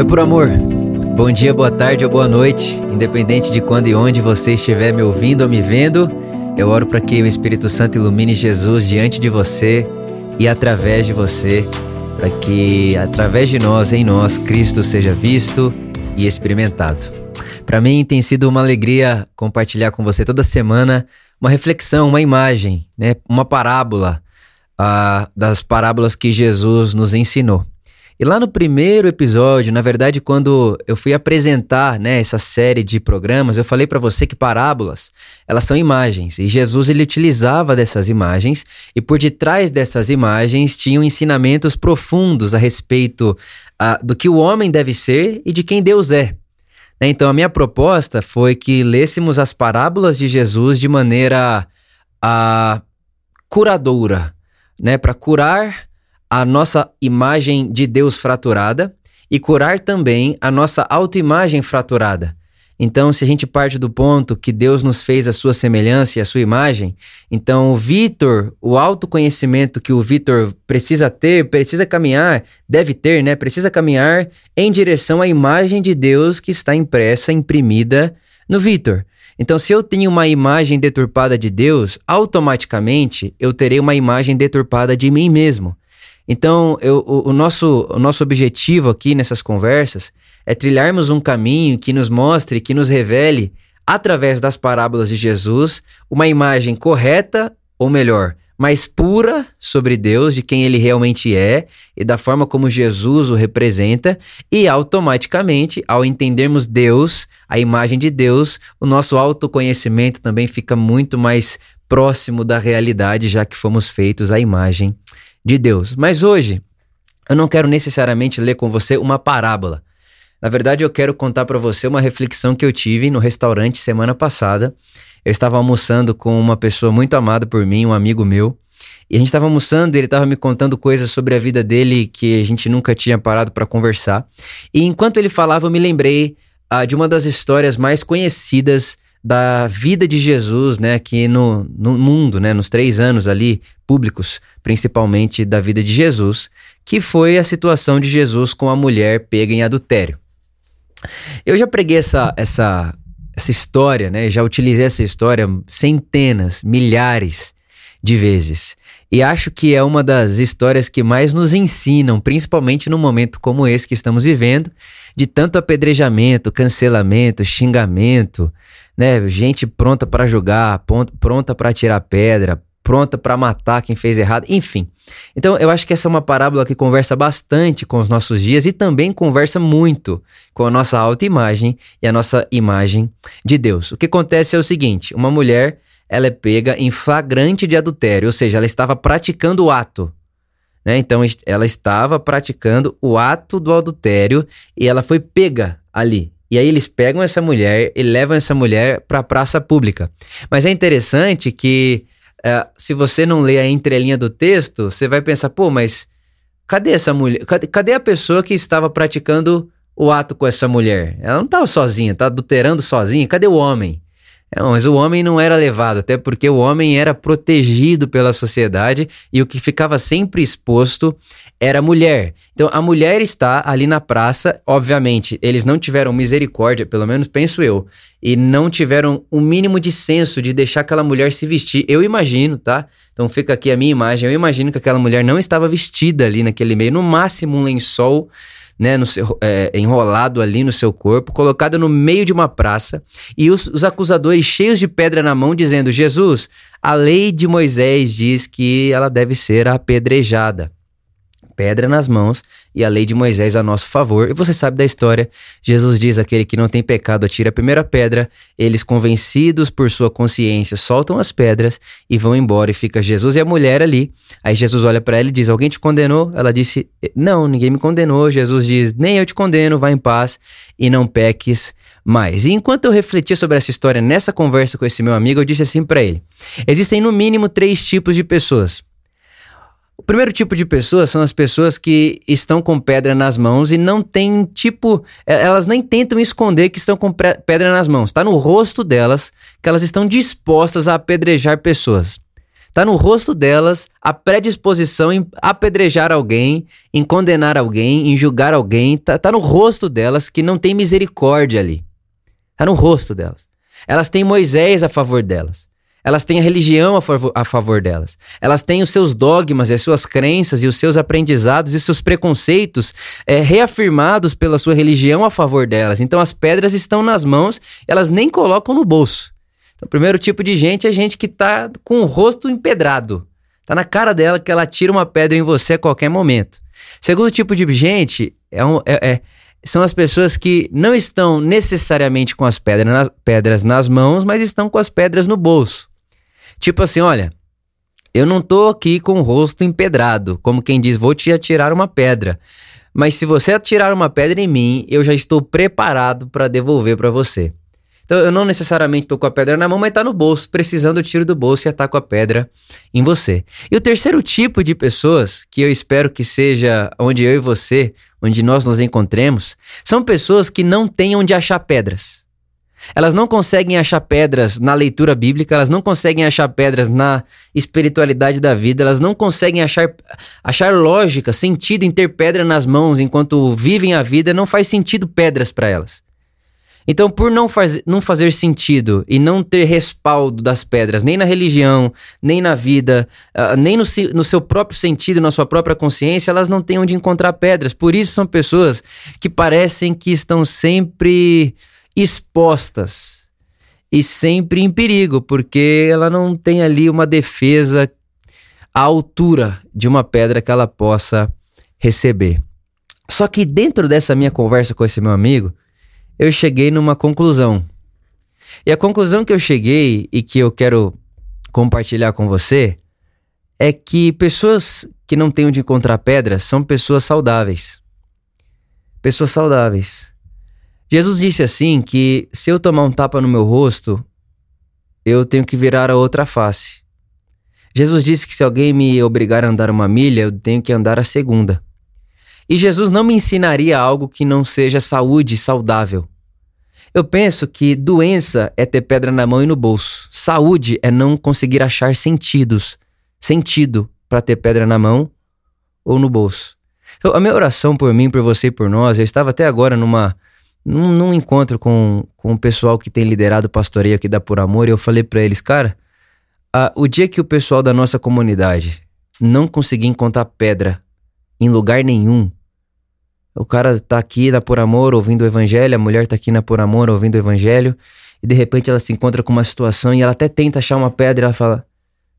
Oi, por amor. Bom dia, boa tarde ou boa noite, independente de quando e onde você estiver me ouvindo ou me vendo. Eu oro para que o Espírito Santo ilumine Jesus diante de você e através de você, para que através de nós, em nós, Cristo seja visto e experimentado. Para mim tem sido uma alegria compartilhar com você toda semana uma reflexão, uma imagem, né, uma parábola uh, das parábolas que Jesus nos ensinou. E lá no primeiro episódio, na verdade, quando eu fui apresentar né, essa série de programas, eu falei para você que parábolas, elas são imagens. E Jesus ele utilizava dessas imagens e por detrás dessas imagens tinham ensinamentos profundos a respeito uh, do que o homem deve ser e de quem Deus é. Né, então a minha proposta foi que lêssemos as parábolas de Jesus de maneira uh, curadora, né, para curar a nossa imagem de Deus fraturada e curar também a nossa autoimagem fraturada. Então, se a gente parte do ponto que Deus nos fez a sua semelhança e a sua imagem, então o Vitor, o autoconhecimento que o Vitor precisa ter, precisa caminhar, deve ter, né? Precisa caminhar em direção à imagem de Deus que está impressa, imprimida no Vitor. Então, se eu tenho uma imagem deturpada de Deus, automaticamente eu terei uma imagem deturpada de mim mesmo. Então, eu, o, o, nosso, o nosso objetivo aqui nessas conversas é trilharmos um caminho que nos mostre, que nos revele, através das parábolas de Jesus, uma imagem correta, ou melhor, mais pura sobre Deus, de quem ele realmente é e da forma como Jesus o representa, e automaticamente, ao entendermos Deus, a imagem de Deus, o nosso autoconhecimento também fica muito mais próximo da realidade, já que fomos feitos à imagem Deus. Mas hoje eu não quero necessariamente ler com você uma parábola. Na verdade, eu quero contar para você uma reflexão que eu tive no restaurante semana passada. Eu estava almoçando com uma pessoa muito amada por mim, um amigo meu. E a gente estava almoçando, e ele estava me contando coisas sobre a vida dele que a gente nunca tinha parado para conversar. E enquanto ele falava, eu me lembrei ah, de uma das histórias mais conhecidas da vida de Jesus, né, aqui no, no mundo, né, nos três anos ali públicos, principalmente da vida de Jesus, que foi a situação de Jesus com a mulher pega em adultério. Eu já preguei essa, essa, essa história, né, já utilizei essa história centenas, milhares de vezes. E acho que é uma das histórias que mais nos ensinam, principalmente num momento como esse que estamos vivendo, de tanto apedrejamento, cancelamento, xingamento, né? Gente pronta para julgar, pronta para tirar pedra, pronta para matar quem fez errado, enfim. Então eu acho que essa é uma parábola que conversa bastante com os nossos dias e também conversa muito com a nossa autoimagem e a nossa imagem de Deus. O que acontece é o seguinte: uma mulher ela é pega em flagrante de adultério, ou seja, ela estava praticando o ato. Né? Então ela estava praticando o ato do adultério e ela foi pega ali. E aí eles pegam essa mulher e levam essa mulher para a praça pública. Mas é interessante que uh, se você não lê a entrelinha do texto, você vai pensar, pô, mas cadê essa mulher? Cadê, cadê a pessoa que estava praticando o ato com essa mulher? Ela não estava sozinha, tá adulterando sozinha. Cadê o homem? É, mas o homem não era levado, até porque o homem era protegido pela sociedade e o que ficava sempre exposto era a mulher. Então a mulher está ali na praça, obviamente, eles não tiveram misericórdia, pelo menos penso eu, e não tiveram o um mínimo de senso de deixar aquela mulher se vestir. Eu imagino, tá? Então fica aqui a minha imagem, eu imagino que aquela mulher não estava vestida ali naquele meio, no máximo um lençol né, no seu, é, enrolado ali no seu corpo, colocado no meio de uma praça, e os, os acusadores cheios de pedra na mão, dizendo: Jesus, a lei de Moisés diz que ela deve ser apedrejada pedra nas mãos e a lei de Moisés a nosso favor. E você sabe da história. Jesus diz: aquele que não tem pecado atira a primeira pedra. Eles, convencidos por sua consciência, soltam as pedras e vão embora. E fica Jesus e a mulher ali. Aí Jesus olha para ela e diz: Alguém te condenou? Ela disse: Não, ninguém me condenou. Jesus diz: Nem eu te condeno, vá em paz e não peques mais. E enquanto eu refletia sobre essa história nessa conversa com esse meu amigo, eu disse assim para ele: Existem no mínimo três tipos de pessoas. O primeiro tipo de pessoas são as pessoas que estão com pedra nas mãos e não tem tipo. É, elas nem tentam esconder que estão com pedra nas mãos. Está no rosto delas que elas estão dispostas a apedrejar pessoas. Tá no rosto delas a predisposição em apedrejar alguém, em condenar alguém, em julgar alguém. Tá, tá no rosto delas que não tem misericórdia ali. Tá no rosto delas. Elas têm Moisés a favor delas. Elas têm a religião a favor, a favor delas. Elas têm os seus dogmas, as suas crenças e os seus aprendizados e seus preconceitos é, reafirmados pela sua religião a favor delas. Então as pedras estão nas mãos, elas nem colocam no bolso. Então, o primeiro tipo de gente é gente que tá com o rosto empedrado. Tá na cara dela que ela tira uma pedra em você a qualquer momento. Segundo tipo de gente é, um, é, é são as pessoas que não estão necessariamente com as pedras nas, pedras nas mãos, mas estão com as pedras no bolso. Tipo assim, olha, eu não tô aqui com o rosto empedrado, como quem diz, vou te atirar uma pedra. Mas se você atirar uma pedra em mim, eu já estou preparado para devolver para você. Então eu não necessariamente tô com a pedra na mão, mas tá no bolso, precisando eu tiro do bolso e ataco a pedra em você. E o terceiro tipo de pessoas, que eu espero que seja onde eu e você, onde nós nos encontremos, são pessoas que não têm onde achar pedras. Elas não conseguem achar pedras na leitura bíblica, elas não conseguem achar pedras na espiritualidade da vida, elas não conseguem achar, achar lógica, sentido em ter pedra nas mãos enquanto vivem a vida, não faz sentido pedras para elas. Então, por não, faz, não fazer sentido e não ter respaldo das pedras, nem na religião, nem na vida, uh, nem no, no seu próprio sentido, na sua própria consciência, elas não têm onde encontrar pedras. Por isso, são pessoas que parecem que estão sempre expostas e sempre em perigo, porque ela não tem ali uma defesa à altura de uma pedra que ela possa receber. Só que dentro dessa minha conversa com esse meu amigo, eu cheguei numa conclusão. E a conclusão que eu cheguei e que eu quero compartilhar com você é que pessoas que não têm onde encontrar pedras são pessoas saudáveis. Pessoas saudáveis. Jesus disse assim que se eu tomar um tapa no meu rosto, eu tenho que virar a outra face. Jesus disse que se alguém me obrigar a andar uma milha, eu tenho que andar a segunda. E Jesus não me ensinaria algo que não seja saúde saudável. Eu penso que doença é ter pedra na mão e no bolso. Saúde é não conseguir achar sentidos, sentido para ter pedra na mão ou no bolso. Então, a minha oração por mim, por você e por nós, eu estava até agora numa num, num encontro com, com o pessoal que tem liderado o pastoreio aqui da Por Amor, eu falei para eles, cara, a, o dia que o pessoal da nossa comunidade não conseguir encontrar pedra em lugar nenhum, o cara tá aqui na Por Amor ouvindo o evangelho, a mulher tá aqui na Por Amor ouvindo o evangelho, e de repente ela se encontra com uma situação e ela até tenta achar uma pedra e ela fala: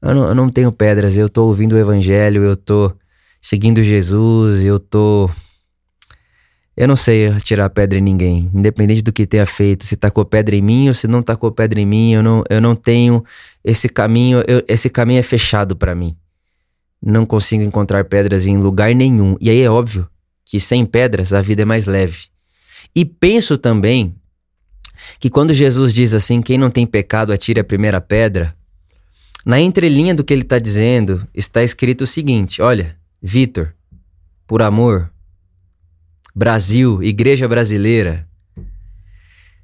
eu não, eu não tenho pedras, eu tô ouvindo o evangelho, eu tô seguindo Jesus, eu tô eu não sei tirar pedra em ninguém, independente do que tenha feito, se tacou pedra em mim ou se não tacou pedra em mim, eu não, eu não tenho esse caminho, eu, esse caminho é fechado para mim. Não consigo encontrar pedras em lugar nenhum. E aí é óbvio que sem pedras a vida é mais leve. E penso também que quando Jesus diz assim: quem não tem pecado atire a primeira pedra, na entrelinha do que ele está dizendo está escrito o seguinte: olha, Vitor, por amor, Brasil, igreja brasileira.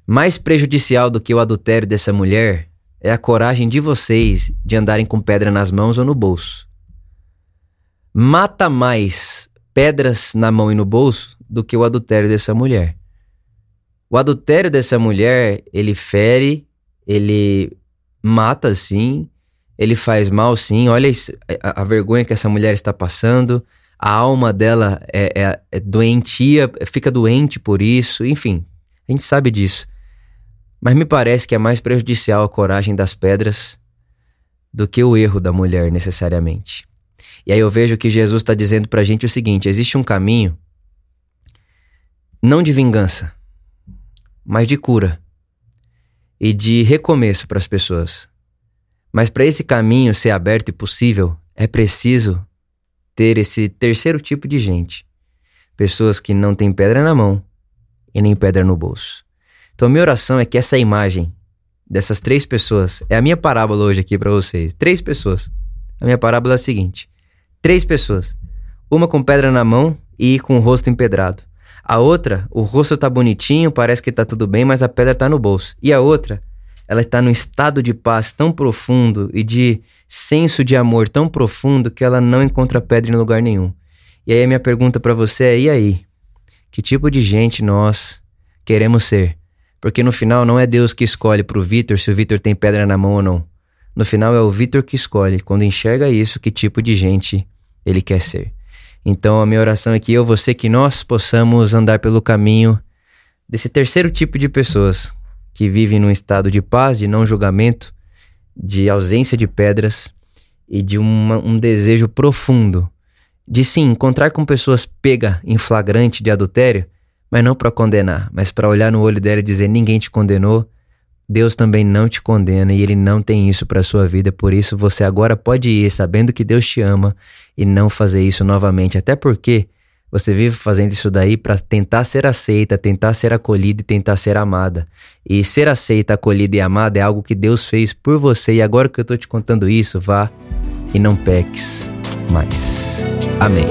Mais prejudicial do que o adultério dessa mulher é a coragem de vocês de andarem com pedra nas mãos ou no bolso. Mata mais pedras na mão e no bolso do que o adultério dessa mulher. O adultério dessa mulher, ele fere, ele mata sim, ele faz mal sim. Olha a, a vergonha que essa mulher está passando a alma dela é, é, é doentia, fica doente por isso, enfim, a gente sabe disso. Mas me parece que é mais prejudicial a coragem das pedras do que o erro da mulher, necessariamente. E aí eu vejo que Jesus está dizendo pra gente o seguinte: existe um caminho, não de vingança, mas de cura e de recomeço para as pessoas. Mas para esse caminho ser aberto e possível, é preciso ter esse terceiro tipo de gente. Pessoas que não têm pedra na mão e nem pedra no bolso. Então, a minha oração é que essa imagem dessas três pessoas é a minha parábola hoje aqui para vocês. Três pessoas. A minha parábola é a seguinte: três pessoas. Uma com pedra na mão e com o rosto empedrado. A outra, o rosto tá bonitinho, parece que tá tudo bem, mas a pedra tá no bolso. E a outra ela está num estado de paz tão profundo e de senso de amor tão profundo que ela não encontra pedra em lugar nenhum. E aí a minha pergunta para você é: e aí? Que tipo de gente nós queremos ser? Porque no final não é Deus que escolhe para o Vitor se o Vitor tem pedra na mão ou não. No final é o Vitor que escolhe, quando enxerga isso, que tipo de gente ele quer ser. Então a minha oração é que eu, você, que nós possamos andar pelo caminho desse terceiro tipo de pessoas que vivem num estado de paz, de não julgamento, de ausência de pedras e de uma, um desejo profundo de sim encontrar com pessoas pega em flagrante de adultério, mas não para condenar, mas para olhar no olho dela e dizer ninguém te condenou, Deus também não te condena e ele não tem isso para sua vida, por isso você agora pode ir sabendo que Deus te ama e não fazer isso novamente, até porque você vive fazendo isso daí para tentar ser aceita, tentar ser acolhida e tentar ser amada. E ser aceita, acolhida e amada é algo que Deus fez por você e agora que eu tô te contando isso, vá e não peques mais. Amém.